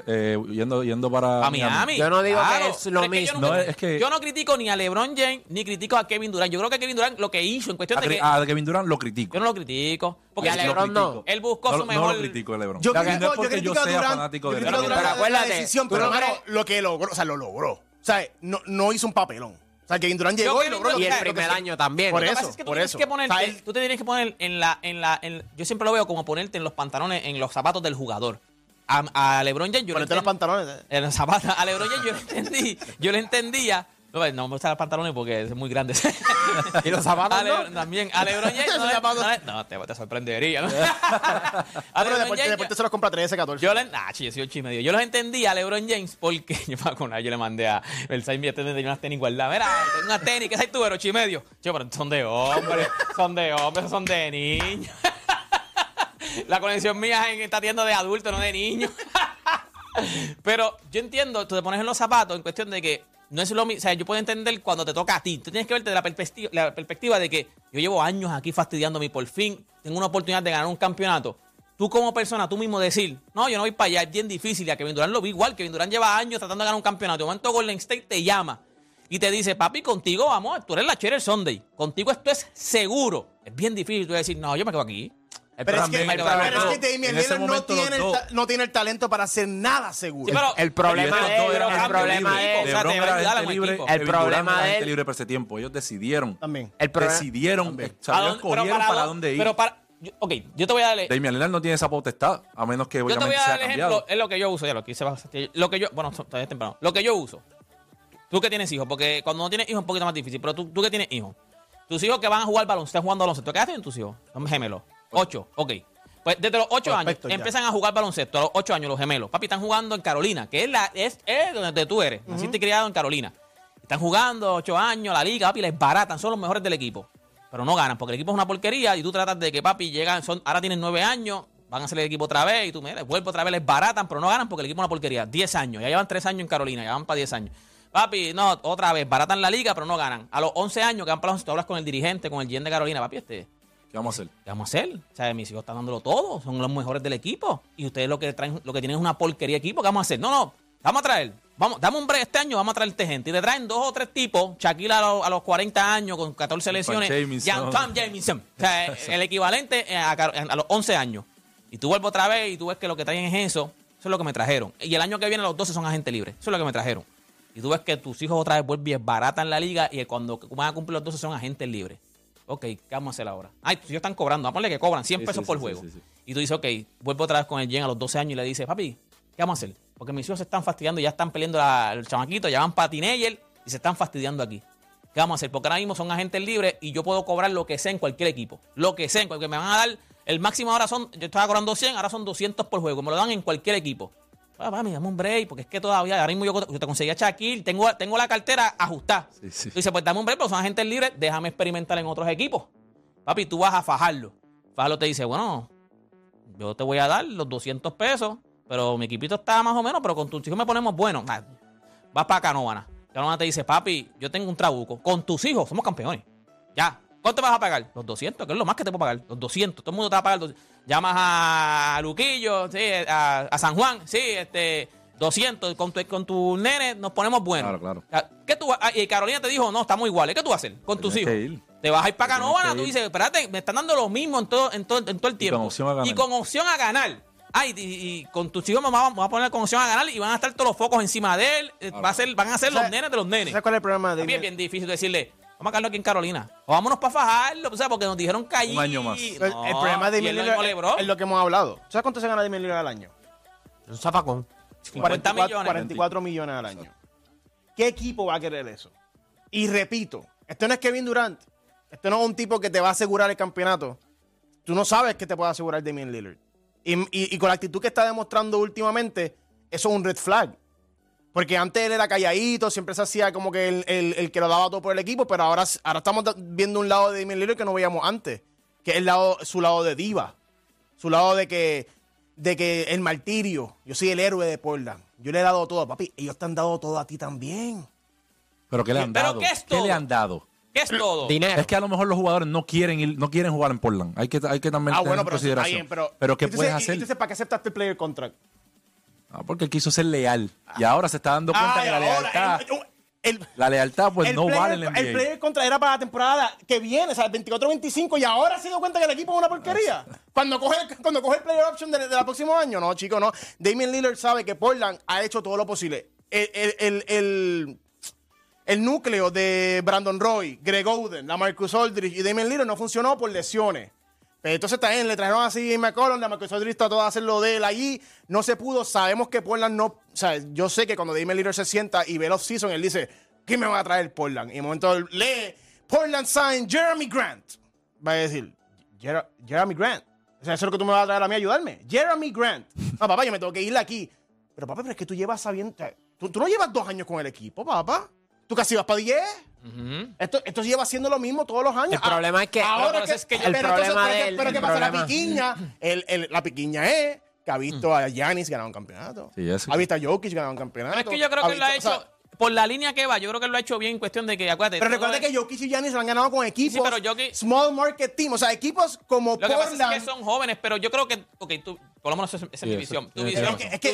[SPEAKER 4] eh, yendo, yendo para
[SPEAKER 3] A Miami.
[SPEAKER 5] Yo no digo que es lo
[SPEAKER 3] Pero que yo
[SPEAKER 5] mismo.
[SPEAKER 3] nunca-
[SPEAKER 4] No, es que-
[SPEAKER 3] yo no critico ni a LeBron James ni critico a Kevin Durant. Yo creo que Kevin Durant lo que hizo en cuestión
[SPEAKER 4] A,
[SPEAKER 3] de que.
[SPEAKER 4] a Kevin Durant lo critico.
[SPEAKER 3] Yo no lo critico. Porque
[SPEAKER 5] Y a LeBron no.
[SPEAKER 3] Él buscó
[SPEAKER 4] no,
[SPEAKER 3] su
[SPEAKER 4] no
[SPEAKER 3] mejor-
[SPEAKER 4] lo critico, LeBron.
[SPEAKER 2] Yo
[SPEAKER 4] No es
[SPEAKER 2] yo
[SPEAKER 4] porque
[SPEAKER 2] critico
[SPEAKER 4] yo
[SPEAKER 2] a
[SPEAKER 4] sea
[SPEAKER 2] Durant,
[SPEAKER 4] fanático
[SPEAKER 2] yo
[SPEAKER 4] de
[SPEAKER 2] critico a
[SPEAKER 4] LeBron.
[SPEAKER 2] Durant
[SPEAKER 5] Pero
[SPEAKER 2] la- la
[SPEAKER 5] acuérdate,
[SPEAKER 2] decisión, pero
[SPEAKER 5] no crees-
[SPEAKER 2] lo que logró, o sea, lo logró. O sea, no, no hizo un papelón. Sea, Kevin Durant llegó y logró lo
[SPEAKER 5] Y el
[SPEAKER 2] lo
[SPEAKER 5] primer año también.
[SPEAKER 2] Por
[SPEAKER 3] Lo
[SPEAKER 2] eso,
[SPEAKER 3] pasa es que tú
[SPEAKER 2] por
[SPEAKER 3] tienes
[SPEAKER 2] eso.
[SPEAKER 3] que ponerte,
[SPEAKER 2] O sea,
[SPEAKER 3] tú te tienes que poner en la, en la, en- yo siempre lo veo como ponerte en los pantalones, en los zapatos del jugador. A, a LeBron James yo le
[SPEAKER 2] Ponerte los pantalones. eh.
[SPEAKER 3] en los zapatos, a LeBron James yo le entendí, yo le entendía. No, no me gustan los pantalones porque es muy grande.
[SPEAKER 5] ¿Y los zapatos
[SPEAKER 3] A
[SPEAKER 5] no?
[SPEAKER 3] También. A LeBron James no, te, te sorprendería. ¿no? a
[SPEAKER 2] Pero después,
[SPEAKER 3] James,
[SPEAKER 2] después te se los compra 13, 14.
[SPEAKER 3] yo le, ah, soy ocho y medio. Yo los entendí a LeBron James porque yo, acuerdo, yo le mandé a el Sainz este tenía unas tenis guardadas. Mira, tengo unas tenis, ¿qué sabes tú, pero ocho y medio? Yo, pero son de hombres, son de hombres, son de niños. La conexión mía en- está tienda de adultos, no de niños. Pero yo entiendo, tú te pones en los zapatos en cuestión de que no es lo mismo. O sea, yo puedo entender cuando te toca a ti. Tú tienes que verte de la perspectiva, de que yo llevo años aquí fastidiándome y por fin tengo una oportunidad de ganar un campeonato. Tú como persona, tú mismo decir, no, yo no voy para allá, es bien difícil. Y a Kevin Durant lo vi igual. Kevin Durant lleva años tratando de ganar un campeonato. De momento Golden State te llama y te dice, papi, contigo vamos, tú eres la Cheryl Sunday. Contigo esto es seguro. Es bien difícil tú decir, no, yo me quedo aquí.
[SPEAKER 2] Pero es, que, pero
[SPEAKER 3] pero
[SPEAKER 2] es
[SPEAKER 3] no,
[SPEAKER 2] que Damian Lillard no tiene, el no tiene el talento para hacer nada seguro.
[SPEAKER 3] Sí, pero-
[SPEAKER 5] El problema de
[SPEAKER 4] eran
[SPEAKER 5] el
[SPEAKER 4] agente
[SPEAKER 5] problema de él,
[SPEAKER 3] o sea.
[SPEAKER 5] El problema de él-
[SPEAKER 4] libre por ese tiempo. Ellos decidieron.
[SPEAKER 2] También.
[SPEAKER 5] El problema-
[SPEAKER 4] Decidieron.
[SPEAKER 2] También.
[SPEAKER 4] o sea, ellos
[SPEAKER 3] ¿A dónde- pero
[SPEAKER 4] cogieron para,
[SPEAKER 3] dó-
[SPEAKER 4] dónde ir.
[SPEAKER 3] Pero para. yo- ok, yo te voy a darle.
[SPEAKER 4] Damian Lillard no tiene esa potestad, a menos que
[SPEAKER 3] Yo te voy
[SPEAKER 4] obviamente
[SPEAKER 3] a
[SPEAKER 4] sea
[SPEAKER 3] dar el
[SPEAKER 4] cambiado.
[SPEAKER 3] ejemplo. Es lo que yo uso. Ya lo que hice. Lo que yo. Bueno, todavía es temprano. Lo que yo uso. Tú que tienes hijos, porque cuando no tienes hijos es un poquito más difícil. Pero tú, tú que tienes hijos. Tus hijos que van a jugar baloncesto, están jugando baloncesto. ¿Qué hacen tus hijos? Son gemelos. Ocho. Ok. Pues desde los ocho años
[SPEAKER 2] ya.
[SPEAKER 3] empiezan a jugar baloncesto. A los ocho años los gemelos. Papi, están jugando en Carolina, que es, la, es, es donde tú eres. Naciste y criado en Carolina. Están jugando ocho años, la liga, papi, les baratan, son los mejores del equipo. Pero no ganan, porque el equipo es una porquería y tú tratas de que, papi, llegan, son, ahora tienen nueve años, van a hacer el equipo otra vez y tú, mira, vuelvo otra vez, les baratan, pero no ganan porque el equipo es una porquería. Diez años, ya llevan tres años en Carolina, ya van para diez años. Papi, no, otra vez, baratan la liga, pero no ganan. A los once años que van para los, tú hablas con el dirigente, con el GM de Carolina, papi, este,
[SPEAKER 4] ¿Qué vamos a hacer?
[SPEAKER 3] ¿qué vamos a hacer? O sea, mis hijos están dándolo todo, son los mejores del equipo. Y ustedes lo que traen, lo que tienen es una porquería de equipo, ¿qué vamos a hacer? No, no, vamos a traer, vamos, dame un break este año, vamos a traerte gente. Y te traen dos o tres tipos, Shaquille a, los- a los 40 años, con 14 lesiones,
[SPEAKER 4] Jamison.
[SPEAKER 3] Jan Tom Jamison. O sea, el equivalente a, los 11 años. Y tú vuelves otra vez y tú ves que lo que traen es eso. Eso es lo que me trajeron. Y el año que viene los 12 son agentes libres. Eso es lo que me trajeron. Y tú ves que tus hijos otra vez vuelven baratan la liga y cuando van a cumplir los 12 son agentes libres. Ok, ¿qué vamos a hacer ahora? Ay, tus hijos están cobrando. Vamos a ponerle que cobran 100
[SPEAKER 4] Sí,
[SPEAKER 3] pesos
[SPEAKER 4] sí,
[SPEAKER 3] por
[SPEAKER 4] sí,
[SPEAKER 3] juego. Y tú dices, ok, vuelvo otra vez con el Jen a los 12 años y le dices, papi, ¿qué vamos a hacer? Porque mis hijos se están fastidiando, ya están peleando el chamaquito, ya van para teenager y se están fastidiando aquí. ¿Qué vamos a hacer? Porque ahora mismo son agentes libres y yo puedo cobrar lo que sea en cualquier equipo. Lo que sea, porque me van a dar, el máximo ahora son, yo estaba cobrando 100, ahora son 200 por juego. Me lo dan en cualquier equipo. Ah, mami, dame un break, porque es que todavía, ahora mismo yo, yo te conseguí a Shaquille, tengo, tengo la cartera ajustada.
[SPEAKER 4] Sí, sí.
[SPEAKER 3] Tú dices, pues dame un break, pero son agentes libres, déjame experimentar en otros equipos. Papi, tú vas a fajarlo. Fajarlo te dice, bueno, yo te voy a dar los 200 pesos, pero mi equipito está más o menos, pero con tus hijos me ponemos bueno. Ah, vas para Canóvana. Canóvana te dice, papi, yo tengo un trabuco. Con tus hijos somos campeones. Ya. ¿Cuánto vas a pagar? Los 200, que es lo más que te puedo pagar. Los 200. Todo el mundo te va a pagar. los- Llamas a Luquillo, sí, a, a San Juan, sí, este, 200. Con tu, con tu nene nos ponemos buenos.
[SPEAKER 4] Claro, claro.
[SPEAKER 3] ¿Qué tú, vas- ah, y Carolina te dijo, no, estamos iguales. ¿Qué tú vas a hacer con tus hijos? Te vas a ir para Canóvana, tú dices, espérate, me están dando lo mismo en todo, en todo, en todo el tiempo.
[SPEAKER 4] con opción a ganar.
[SPEAKER 3] Y con opción a ganar. Ay, y, y con tus hijos me vamos, a poner con opción a ganar y van a estar todos los focos encima de él. eh, Va a ser, van a ser
[SPEAKER 2] O sea,
[SPEAKER 3] los nenes de los nenes.
[SPEAKER 2] ¿Sabes cuál es el problema de
[SPEAKER 3] También es bien difícil decirle, vamos a caerlo aquí en Carolina. O vámonos para fajarlo, o sea, porque nos dijeron que allí...
[SPEAKER 4] Un año más.
[SPEAKER 2] El,
[SPEAKER 3] No,
[SPEAKER 2] el problema de Damian Lillard es lo que hemos hablado. ¿Sabes cuánto se gana Damian Lillard al año?
[SPEAKER 5] Un zapacón.
[SPEAKER 3] 50 millones.
[SPEAKER 2] 44 millones al año. ¿Qué equipo va a querer eso? Y repito, esto no es Kevin Durant. Esto no es un tipo que te va a asegurar el campeonato. Tú no sabes que te puede asegurar Damian Lillard. Y, y- y con la actitud que está demostrando últimamente, eso es un red flag. Porque antes él era calladito, siempre se hacía como que el, el- el que lo daba todo por el equipo, pero ahora, ahora estamos viendo un lado de Damian Lillard que no veíamos antes. que es el lado, su lado de diva, su lado de que, de que el martirio, yo soy el héroe de Portland, yo le he dado todo, papi, ellos te han dado todo a ti también.
[SPEAKER 4] Pero ¿qué le han
[SPEAKER 3] ¿Pero
[SPEAKER 4] dado?
[SPEAKER 3] qué es todo?
[SPEAKER 4] le han dado?
[SPEAKER 3] ¿Qué es todo?
[SPEAKER 5] Dinero.
[SPEAKER 4] Es que a lo mejor los jugadores no quieren ir, no quieren jugar en Portland. Hay que, hay que también
[SPEAKER 2] Ah,
[SPEAKER 4] tener
[SPEAKER 2] bueno,
[SPEAKER 4] en
[SPEAKER 2] pero está
[SPEAKER 4] consideración.
[SPEAKER 2] bien, pero,
[SPEAKER 4] ¿qué
[SPEAKER 2] entonces-
[SPEAKER 4] puedes hacer?
[SPEAKER 2] Entonces, ¿para qué aceptaste el player contract?
[SPEAKER 4] Ah, porque él quiso ser leal. Y ahora se está dando cuenta
[SPEAKER 2] Ay,
[SPEAKER 4] que la
[SPEAKER 2] ahora,
[SPEAKER 4] lealtad,
[SPEAKER 2] el- el-
[SPEAKER 4] la lealtad pues
[SPEAKER 2] el
[SPEAKER 4] no
[SPEAKER 2] player,
[SPEAKER 4] vale en la NBA.
[SPEAKER 2] El player contra era para la temporada que viene, o sea, el 24-25, y ahora se dio cuenta que el equipo es una porquería. Cuando coge, cuando coge el player option del de, próximo año, no, chico, no. Damian Lillard sabe que Portland ha hecho todo lo posible. El, el, el, el- el núcleo de Brandon Roy, Greg Oden, la Marcus Aldridge y Damian Lillard no funcionó por lesiones. Pero entonces también le trajeron así a McCollum, la Marcus Aldridge trató de hacer lo de él allí, no se pudo, sabemos que Portland no, o sea, yo sé que cuando Damian Lillard se sienta y ve el off-season, él dice, ¿qué me va a traer Portland? Y en un momento lee, Portland sign Jeremy Grant. Va a decir, "Jer- Jeremy Grant. O sea, eso es lo que tú me vas a traer a mí a ayudarme. Jeremy Grant. No, papá, yo me tengo que ir aquí. Pero papá, pero es que tú llevas sabiendo, tú, tú no llevas dos años con el equipo, papá. Tú casi vas para 10. Esto, esto lleva haciendo lo mismo todos los años.
[SPEAKER 5] El problema es que-
[SPEAKER 2] Ahora
[SPEAKER 3] pero es que
[SPEAKER 5] el
[SPEAKER 2] pero
[SPEAKER 5] problema
[SPEAKER 2] entonces, pero,
[SPEAKER 5] el
[SPEAKER 2] ¿qué pasa? La piquiña, el- el- la piquiña es que ha visto a Giannis ganar un campeonato.
[SPEAKER 4] Sí.
[SPEAKER 2] Ha visto a Jokic ganar un campeonato.
[SPEAKER 3] Pero es que yo creo
[SPEAKER 2] Ha
[SPEAKER 3] que él lo ha
[SPEAKER 2] o
[SPEAKER 3] hecho,
[SPEAKER 2] sea,
[SPEAKER 3] por la línea que va, yo creo que lo ha hecho bien en cuestión de que, acuérdate.
[SPEAKER 2] pero recuerda
[SPEAKER 3] es-
[SPEAKER 2] que Jokic y Giannis lo han ganado con equipos.
[SPEAKER 3] Sí, pero Jokic-
[SPEAKER 2] Small market team. O sea, equipos como
[SPEAKER 3] Lo que pasa
[SPEAKER 2] Portland.
[SPEAKER 3] es que son jóvenes, pero yo creo que, ok, tú, por lo menos esa, es mi visión. Tu visión,
[SPEAKER 2] Es que,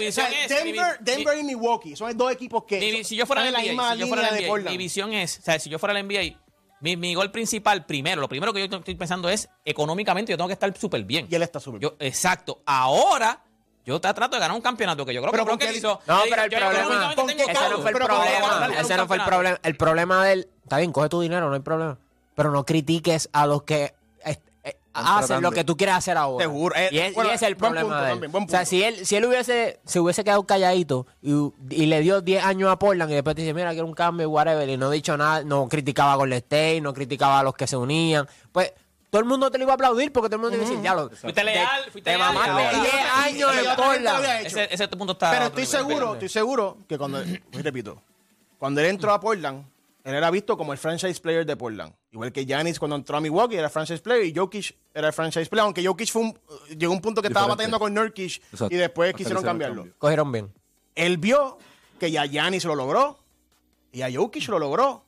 [SPEAKER 2] Denver, Denver y Milwaukee son dos equipos que.
[SPEAKER 3] mi si yo fuera la NBA,
[SPEAKER 2] misma
[SPEAKER 3] si yo fuera la
[SPEAKER 2] de
[SPEAKER 3] NBA, mi visión es, o sea, si yo fuera la NBA, mi, mi gol principal primero, lo primero que yo estoy pensando es económicamente yo tengo que estar súper bien.
[SPEAKER 2] Y él está súper bien.
[SPEAKER 3] Yo, exacto. Ahora yo te trato de ganar un campeonato que yo creo
[SPEAKER 2] Pero
[SPEAKER 3] que creo que él hizo.
[SPEAKER 5] No, pero el
[SPEAKER 3] yo
[SPEAKER 5] problema,
[SPEAKER 3] económicamente
[SPEAKER 2] ¿con
[SPEAKER 3] tengo
[SPEAKER 2] qué
[SPEAKER 5] ese no fue el
[SPEAKER 2] Pero ¿cómo va a
[SPEAKER 5] problema.
[SPEAKER 2] ganar
[SPEAKER 5] Ese
[SPEAKER 3] un
[SPEAKER 5] no fue el problema. El problema de él, está bien, coge tu dinero, no hay problema. Pero no critiques a los que eh, hacen lo que tú quieres hacer ahora.
[SPEAKER 2] Seguro, eh,
[SPEAKER 5] y, es- y
[SPEAKER 2] bueno,
[SPEAKER 5] ese es el problema
[SPEAKER 2] punto
[SPEAKER 5] de él.
[SPEAKER 2] también,
[SPEAKER 5] O sea, si él, si él hubiese, se hubiese quedado calladito y, y le dio 10 años a Portland y después te dice, mira, quiero un cambio, whatever, y no ha dicho nada, no criticaba a Golden State, no criticaba a los que se unían, pues todo el mundo te lo iba a aplaudir porque todo el mundo te iba a decir, ya lo.
[SPEAKER 3] Fuiste leal,
[SPEAKER 5] te-
[SPEAKER 3] fuiste
[SPEAKER 5] te
[SPEAKER 3] leal,
[SPEAKER 5] mamaste
[SPEAKER 3] ahora-
[SPEAKER 5] 10 años en Portland.
[SPEAKER 3] Ese, ese punto está.
[SPEAKER 2] Pero estoy seguro, estoy seguro que cuando, repito, cuando él entró a Portland, él era visto como el franchise player de Portland. Igual que Giannis cuando entró a Milwaukee era franchise player y Jokic era el franchise player. Aunque Jokic fue un- llegó a un punto que estaba batallando con Nurkic
[SPEAKER 4] Exacto.
[SPEAKER 2] y después
[SPEAKER 4] Hasta
[SPEAKER 2] quisieron cambiarlo.
[SPEAKER 4] cambio.
[SPEAKER 5] Cogieron bien.
[SPEAKER 2] Él vio que ya Giannis lo logró y a Jokic lo logró.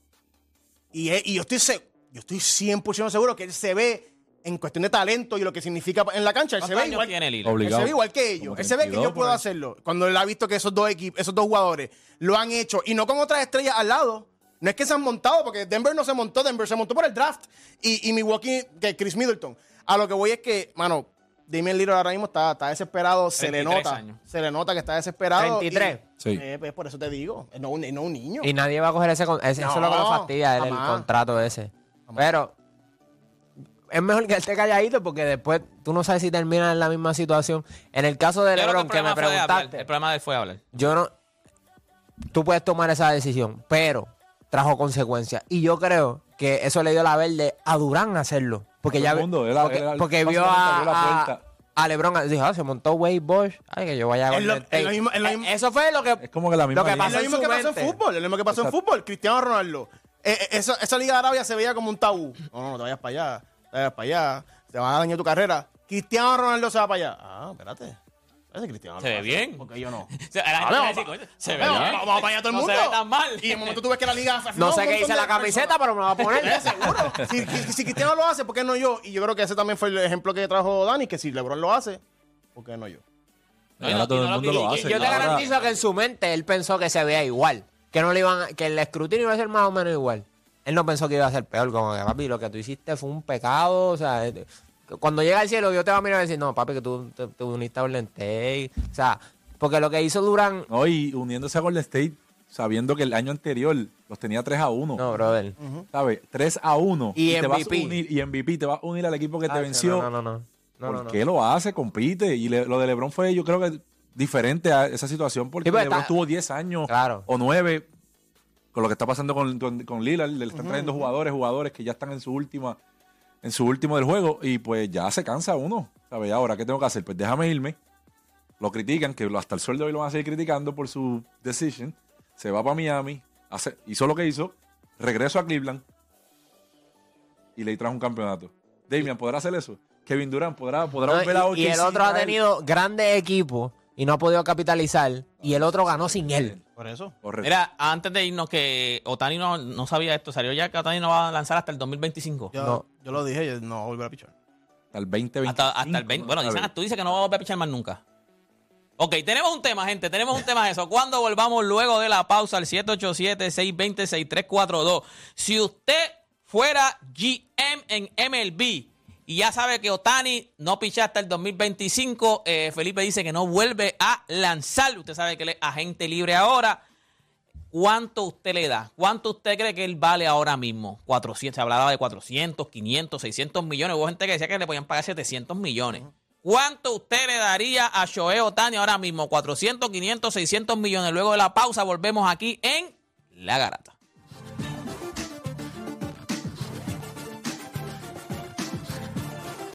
[SPEAKER 2] Y, él- y yo, estoy se- yo estoy 100% seguro que él se ve en cuestión de talento y lo que significa en la cancha. Él se
[SPEAKER 3] ¿Cuántos
[SPEAKER 2] ve igual, él se
[SPEAKER 4] Obligado.
[SPEAKER 2] ve igual que ellos.
[SPEAKER 4] Como
[SPEAKER 2] Él se ve que
[SPEAKER 4] 32
[SPEAKER 2] yo puedo hacerlo. Cuando él ha visto que esos dos equipos, esos dos jugadores lo han hecho y no con otras estrellas al lado. No es que se han montado, porque Denver no se montó, Denver se montó por el draft. Y, y Milwaukee, que Chris Middleton. A lo que voy es que, mano, Damian Lillard ahora mismo está, está desesperado, se le
[SPEAKER 3] 33
[SPEAKER 2] nota.
[SPEAKER 3] años.
[SPEAKER 2] Se le nota que está desesperado.
[SPEAKER 5] 33.
[SPEAKER 2] y-
[SPEAKER 4] Sí.
[SPEAKER 2] eh, pues por eso te digo, no, un- no un niño.
[SPEAKER 5] Y nadie va a coger ese, ese- eso es lo que lo fastidia, el contrato ese. Pero es mejor que él esté calladito porque después tú no sabes si termina en la misma situación. En el caso de LeBron, que me preguntaste,
[SPEAKER 3] El problema de él fue hablar.
[SPEAKER 5] yo no. Tú puedes tomar esa decisión, pero trajo consecuencias. Y yo creo que eso le dio la verde a Durán hacerlo. Porque ya
[SPEAKER 4] mundo, él-
[SPEAKER 5] porque,
[SPEAKER 4] él-
[SPEAKER 5] porque vio a, a, LeBron. Dijo, ah, se montó Wade Bosch. Ay, que yo vaya a
[SPEAKER 2] lo- lo mismo- lo
[SPEAKER 5] Eh,
[SPEAKER 2] mismo.
[SPEAKER 5] Eso fue lo que.
[SPEAKER 4] Es como que la misma
[SPEAKER 5] Lo que.
[SPEAKER 2] Es
[SPEAKER 5] pasó
[SPEAKER 2] lo mismo que pasó en fútbol, es lo mismo que pasó en fútbol. Cristiano Ronaldo. Eh, eh, esa, esa Liga de Arabia se veía como un tabú. No, no, no te vayas para allá. Te vayas para allá. Te vas a dañar tu carrera. Cristiano Ronaldo se va para allá. Ah, espérate. Espérate, Cristiano
[SPEAKER 3] Se ve bien.
[SPEAKER 2] Porque yo no.
[SPEAKER 3] La se ve
[SPEAKER 2] Vamos,
[SPEAKER 3] bien.
[SPEAKER 2] vamos, vamos para allá todo el
[SPEAKER 3] No
[SPEAKER 2] mundo.
[SPEAKER 3] se ve tan mal.
[SPEAKER 2] Y de momento tú ves que la liga se
[SPEAKER 5] No sé qué dice la camiseta, pero me va a poner.
[SPEAKER 2] Seguro. Si, Cristiano lo hace, ¿por qué no yo? Y yo creo que ese también fue el ejemplo que trajo Dani, que si LeBron lo hace, ¿por qué no yo?
[SPEAKER 3] No, y
[SPEAKER 4] Ahora
[SPEAKER 3] no-
[SPEAKER 4] todo
[SPEAKER 3] y
[SPEAKER 4] el
[SPEAKER 3] no
[SPEAKER 4] mundo
[SPEAKER 3] lo-
[SPEAKER 4] lo
[SPEAKER 3] y-
[SPEAKER 4] hace.
[SPEAKER 5] Yo te
[SPEAKER 4] Ahora-
[SPEAKER 5] garantizo que en su mente él pensó que se veía igual. Que no le iban a- que el escrutinio iba a ser más o menos igual. Él no pensó que iba a ser peor, como que papi, lo que tú hiciste fue un pecado. O sea, eh, cuando llega al cielo, yo te voy a mirar y decir, no, papi, que tú te, te uniste a Golden State. O sea, porque lo que hizo Durán.
[SPEAKER 4] No, y uniéndose a Golden State, sabiendo que el año anterior los tenía 3 a 1.
[SPEAKER 5] No, brother.
[SPEAKER 4] ¿Sabes? 3 a 1.
[SPEAKER 5] Y
[SPEAKER 4] te vas a
[SPEAKER 5] MVP.
[SPEAKER 4] unir, y MVP te va a unir al equipo que te
[SPEAKER 5] Ah,
[SPEAKER 4] venció.
[SPEAKER 5] No, no, no. no,
[SPEAKER 4] ¿Por
[SPEAKER 5] no, no.
[SPEAKER 4] qué lo hace? Compite. Y le- lo de LeBron fue, yo creo que diferente a esa situación porque
[SPEAKER 5] Sí,
[SPEAKER 4] LeBron
[SPEAKER 5] está-
[SPEAKER 4] tuvo 10 años
[SPEAKER 5] Claro.
[SPEAKER 4] o 9 con lo que está pasando con, con, con Lillard. Le están trayendo jugadores, jugadores que ya están en su última en su último del juego y pues ya se cansa uno. ¿Sabes? Ahora, ¿qué tengo que hacer? Pues déjame irme. Lo critican, que hasta el sol de hoy lo van a seguir criticando por su decision. Se va para Miami, hace, hizo lo que hizo, regreso a Cleveland y le trajo un campeonato. Damian podrá hacer eso. Kevin Durant podrá, podrá
[SPEAKER 5] No,
[SPEAKER 4] volver a
[SPEAKER 5] y, y el otro ha tenido grandes equipos y no ha podido capitalizar. Y el otro ganó sin él.
[SPEAKER 2] Por eso.
[SPEAKER 4] Correcto.
[SPEAKER 3] Mira, antes de irnos, que Otani no, no sabía esto, salió ya que Otani no va a lanzar hasta el 2025.
[SPEAKER 2] Yo,
[SPEAKER 5] No.
[SPEAKER 2] yo lo dije, yo no voy a volver a pichar.
[SPEAKER 4] hasta el 2025.
[SPEAKER 3] Hasta, hasta el 20. Bueno, dicen, tú dices que no va a volver a pichar más nunca. Ok, tenemos un tema, gente. Tenemos un tema de eso. Cuando volvamos luego de la pausa al 787-620-6342. Si usted fuera GM en MLB y ya sabe que Otani no picha hasta el 2025, eh, Felipe dice que no vuelve a lanzar. Usted sabe que él es agente libre ahora. ¿Cuánto usted le da? ¿Cuánto usted cree que él vale ahora mismo? 400, se hablaba de 400, 500, 600 millones. Hubo gente que decía que le podían pagar 700 millones. ¿Cuánto usted le daría a Shohei Otani ahora mismo? 400, 500, 600 millones. Luego de la pausa volvemos aquí en La Garata.